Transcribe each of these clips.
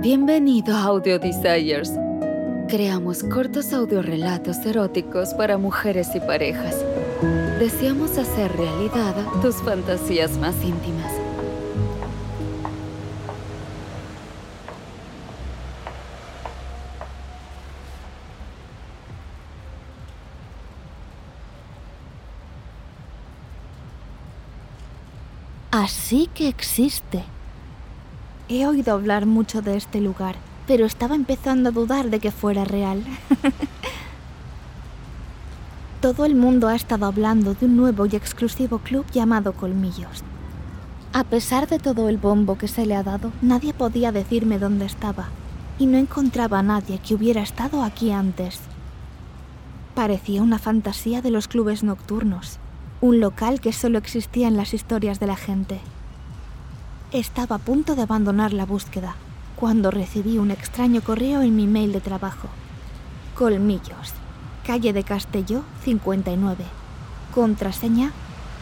Bienvenido a Audio Desires. Creamos cortos audiorelatos eróticos para mujeres y parejas. Deseamos hacer realidad tus fantasías más íntimas. Así que existe. He oído hablar mucho de este lugar, pero estaba empezando a dudar de que fuera real. Todo el mundo ha estado hablando de un nuevo y exclusivo club llamado Colmillos. A pesar de todo el bombo que se le ha dado, nadie podía decirme dónde estaba, y no encontraba a nadie que hubiera estado aquí antes. Parecía una fantasía de los clubes nocturnos, un local que solo existía en las historias de la gente. Estaba a punto de abandonar la búsqueda cuando recibí un extraño correo en mi mail de trabajo. Colmillos, calle de Castelló 59. Contraseña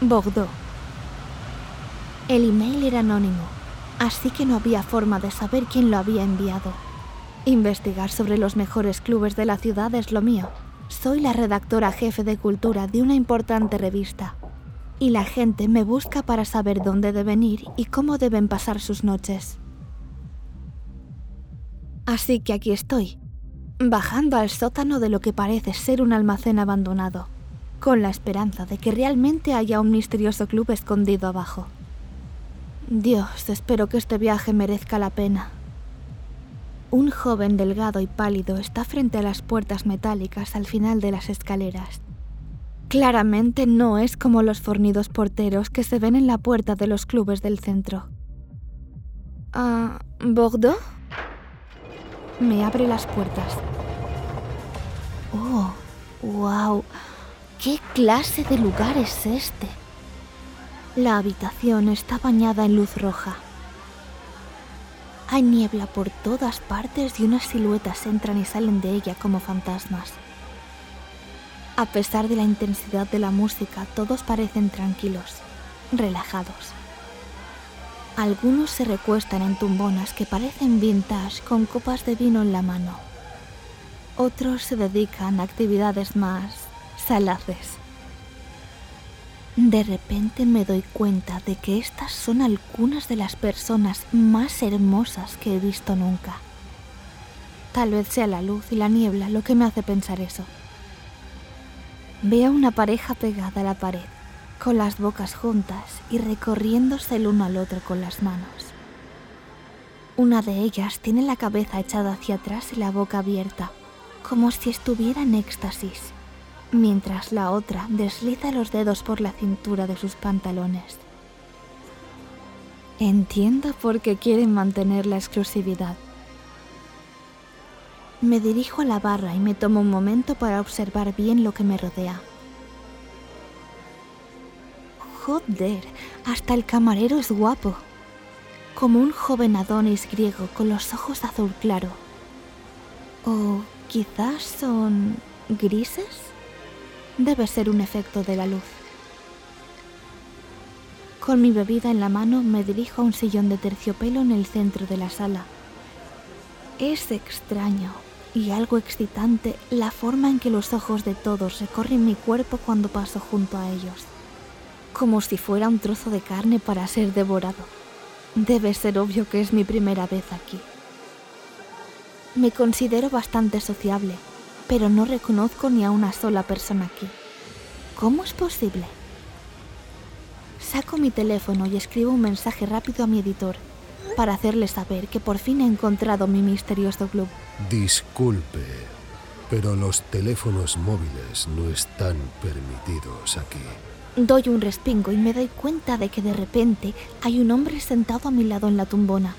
Bordeaux. El email era anónimo, así que no había forma de saber quién lo había enviado. Investigar sobre los mejores clubes de la ciudad es lo mío. Soy la redactora jefe de cultura de una importante revista y la gente me busca para saber dónde deben ir y cómo deben pasar sus noches. Así que aquí estoy, bajando al sótano de lo que parece ser un almacén abandonado, con la esperanza de que realmente haya un misterioso club escondido abajo. Dios, espero que este viaje merezca la pena. Un joven delgado y pálido está frente a las puertas metálicas al final de las escaleras. Claramente no es como los fornidos porteros que se ven en la puerta de los clubes del centro. ¿Ah, Bordeaux? Me abre las puertas. Oh, wow. ¿Qué clase de lugar es este? La habitación está bañada en luz roja. Hay niebla por todas partes y unas siluetas entran y salen de ella como fantasmas. A pesar de la intensidad de la música, todos parecen tranquilos, relajados. Algunos se recuestan en tumbonas que parecen vintage con copas de vino en la mano. Otros se dedican a actividades más salaces. De repente me doy cuenta de que estas son algunas de las personas más hermosas que he visto nunca. Tal vez sea la luz y la niebla lo que me hace pensar eso. Veo una pareja pegada a la pared, con las bocas juntas y recorriéndose el uno al otro con las manos. Una de ellas tiene la cabeza echada hacia atrás y la boca abierta, como si estuviera en éxtasis, mientras la otra desliza los dedos por la cintura de sus pantalones. Entiendo por qué quieren mantener la exclusividad. Me dirijo a la barra y me tomo un momento para observar bien lo que me rodea. Joder, hasta el camarero es guapo. Como un joven Adonis griego con los ojos azul claro. O quizás son grises. Debe ser un efecto de la luz. Con mi bebida en la mano me dirijo a un sillón de terciopelo en el centro de la sala. Es extraño, y algo excitante la forma en que los ojos de todos recorren mi cuerpo cuando paso junto a ellos, como si fuera un trozo de carne para ser devorado. Debe ser obvio que es mi primera vez aquí. Me considero bastante sociable, pero no reconozco ni a una sola persona aquí. ¿Cómo es posible? Saco mi teléfono y escribo un mensaje rápido a mi editor para hacerle saber que por fin he encontrado mi misterioso club. Disculpe, pero los teléfonos móviles no están permitidos aquí. Doy un respingo y me doy cuenta de que de repente hay un hombre sentado a mi lado en la tumbona.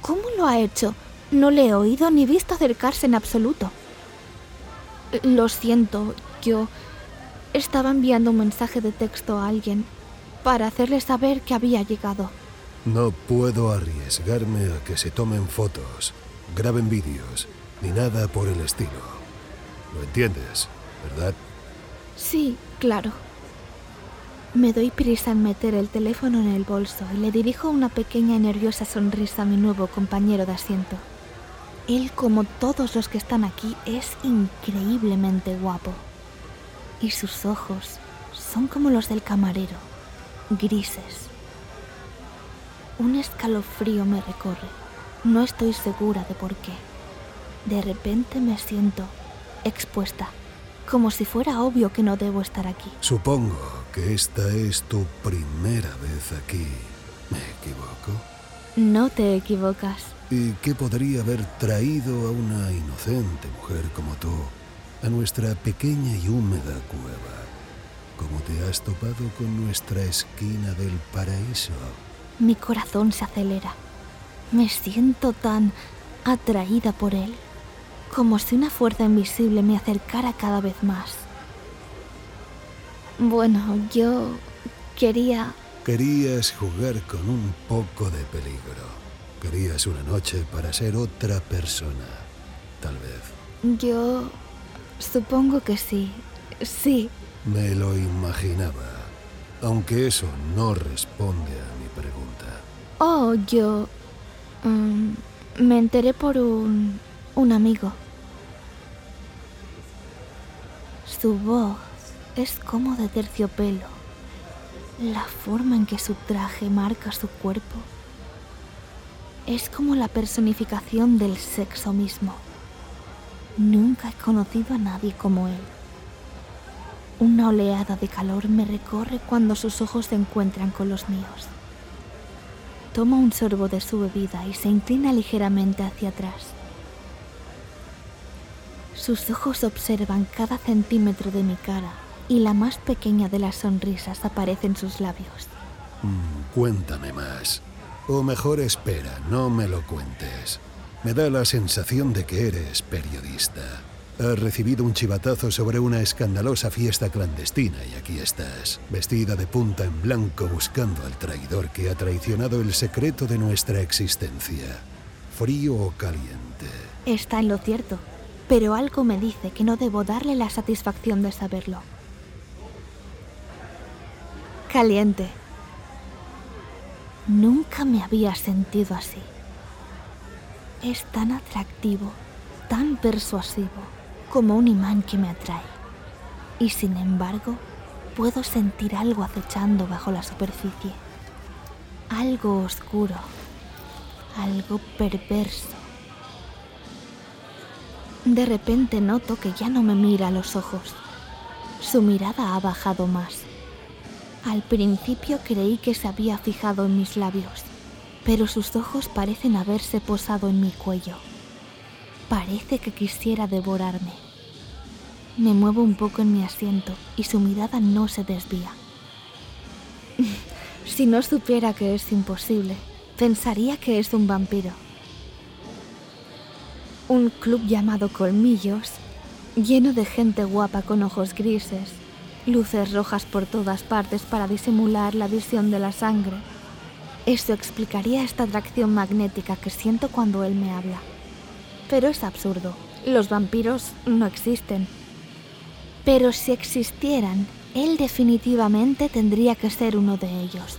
¿Cómo lo ha hecho? No le he oído ni visto acercarse en absoluto. Lo siento, yo estaba enviando un mensaje de texto a alguien para hacerle saber que había llegado. No puedo arriesgarme a que se tomen fotos, graben vídeos, ni nada por el estilo. ¿Lo entiendes, verdad? Sí, claro. Me doy prisa en meter el teléfono en el bolso y le dirijo una pequeña y nerviosa sonrisa a mi nuevo compañero de asiento. Él, como todos los que están aquí, es increíblemente guapo. Y sus ojos son como los del camarero, grises. Un escalofrío me recorre. No estoy segura de por qué. De repente me siento expuesta, como si fuera obvio que no debo estar aquí. Supongo que esta es tu primera vez aquí. ¿Me equivoco? No te equivocas. ¿Y qué podría haber traído a una inocente mujer como tú a nuestra pequeña y húmeda cueva? ¿Cómo te has topado con nuestra esquina del paraíso? Mi corazón se acelera. Me siento tan atraída por él, como si una fuerza invisible me acercara cada vez más. Bueno, yo quería... Querías jugar con un poco de peligro. Querías una noche para ser otra persona, tal vez. Yo... Supongo que sí. Sí. Me lo imaginaba, aunque eso no responde a mi pregunta. Oh, yo... mm, me enteré por un... un amigo. Su voz es como de terciopelo. La forma en que su traje marca su cuerpo es como la personificación del sexo mismo. Nunca he conocido a nadie como él. Una oleada de calor me recorre cuando sus ojos se encuentran con los míos. Toma un sorbo de su bebida y se inclina ligeramente hacia atrás. Sus ojos observan cada centímetro de mi cara y la más pequeña de las sonrisas aparece en sus labios. Mm, cuéntame más. O mejor espera, no me lo cuentes. Me da la sensación de que eres periodista. Has recibido un chivatazo sobre una escandalosa fiesta clandestina y aquí estás, vestida de punta en blanco buscando al traidor que ha traicionado el secreto de nuestra existencia. ¿Frío o caliente? Está en lo cierto, pero algo me dice que no debo darle la satisfacción de saberlo. Caliente. Nunca me había sentido así. Es tan atractivo, tan persuasivo, como un imán que me atrae. Y sin embargo, puedo sentir algo acechando bajo la superficie. Algo oscuro, algo perverso. De repente noto que ya no me mira a los ojos. Su mirada ha bajado más. Al principio creí que se había fijado en mis labios, pero sus ojos parecen haberse posado en mi cuello. Parece que quisiera devorarme. Me muevo un poco en mi asiento y su mirada no se desvía. si no supiera que es imposible, pensaría que es un vampiro. Un club llamado Colmillos, lleno de gente guapa con ojos grises, luces rojas por todas partes para disimular la visión de la sangre. Eso explicaría esta atracción magnética que siento cuando él me habla. Pero es absurdo. Los vampiros no existen. Pero si existieran, él definitivamente tendría que ser uno de ellos.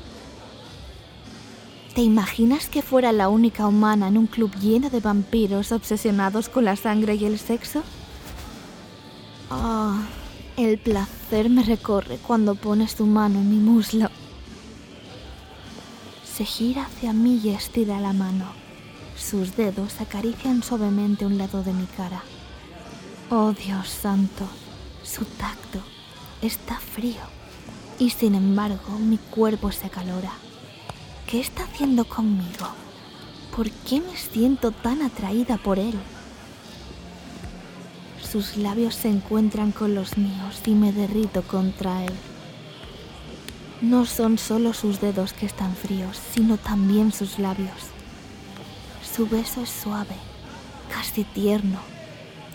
¿Te imaginas que fuera la única humana en un club lleno de vampiros obsesionados con la sangre y el sexo? Ah, el placer me recorre cuando pones tu mano en mi muslo. Se gira hacia mí y estira la mano. Sus dedos acarician suavemente un lado de mi cara. Oh Dios santo, su tacto está frío y sin embargo mi cuerpo se acalora. ¿Qué está haciendo conmigo? ¿Por qué me siento tan atraída por él? Sus labios se encuentran con los míos y me derrito contra él. No son solo sus dedos que están fríos, sino también sus labios. Su beso es suave, casi tierno,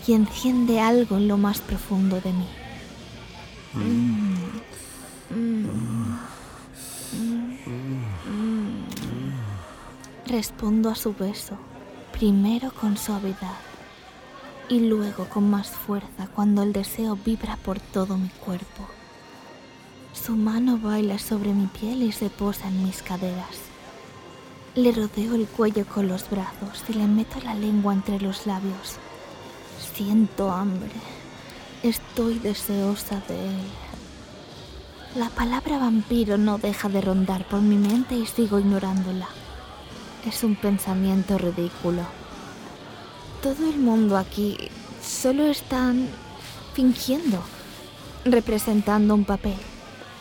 y enciende algo en lo más profundo de mí. Respondo a su beso, primero con suavidad y luego con más fuerza cuando el deseo vibra por todo mi cuerpo. Su mano baila sobre mi piel y se posa en mis caderas. Le rodeo el cuello con los brazos y le meto la lengua entre los labios. Siento hambre. Estoy deseosa de él. La palabra vampiro no deja de rondar por mi mente y sigo ignorándola. Es un pensamiento ridículo. Todo el mundo aquí solo están fingiendo, representando un papel.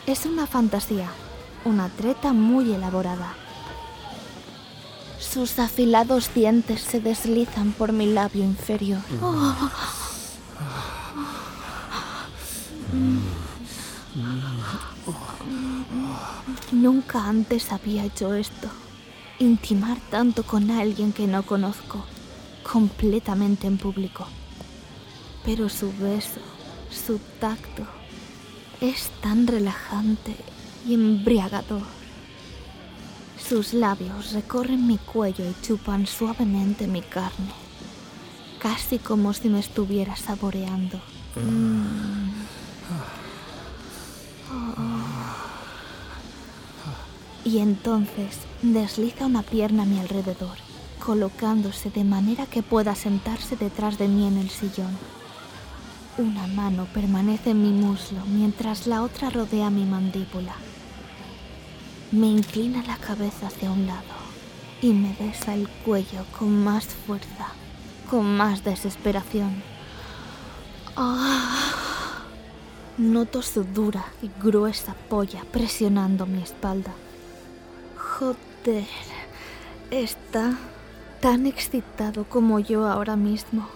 Es una fantasía, una treta muy elaborada. Sus afilados dientes se deslizan por mi labio inferior. Nunca antes había hecho esto. Intimar tanto con alguien que no conozco, completamente en público. Pero su beso, su tacto, es tan relajante y embriagador. Sus labios recorren mi cuello y chupan suavemente mi carne, casi como si me estuviera saboreando. Y entonces desliza una pierna a mi alrededor, colocándose de manera que pueda sentarse detrás de mí en el sillón. Una mano permanece en mi muslo mientras la otra rodea mi mandíbula. Me inclina la cabeza hacia un lado y me besa el cuello con más fuerza, con más desesperación. Ah. Noto su dura y gruesa polla presionando mi espalda. Joder, está tan excitado como yo ahora mismo.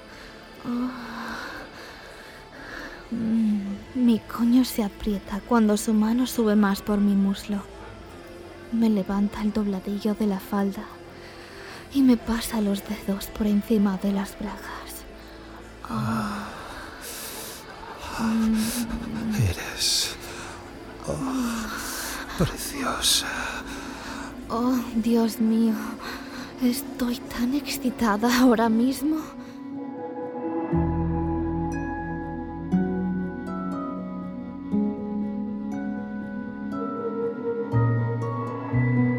Ah. Mm, mi coño se aprieta cuando su mano sube más por mi muslo. Me levanta el dobladillo de la falda y me pasa los dedos por encima de las bragas. Ah. Eres oh, preciosa. Oh, Dios mío, estoy tan excitada ahora mismo.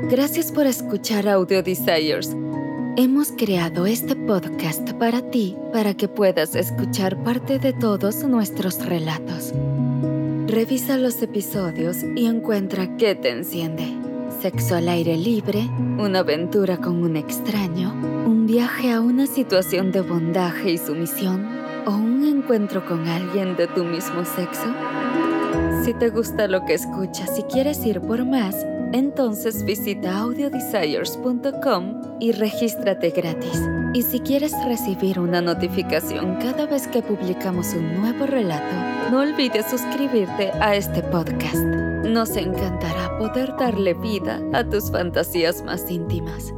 Gracias por escuchar Audio Desires. Hemos creado este podcast para ti para que puedas escuchar parte de todos nuestros relatos. Revisa los episodios y encuentra qué te enciende. Sexo al aire libre, una aventura con un extraño, un viaje a una situación de bondaje y sumisión o un encuentro con alguien de tu mismo sexo. Si te gusta lo que escuchas y quieres ir por más, entonces visita audiodesires.com y regístrate gratis. Y si quieres recibir una notificación cada vez que publicamos un nuevo relato, no olvides suscribirte a este podcast. Nos encantará poder darle vida a tus fantasías más íntimas.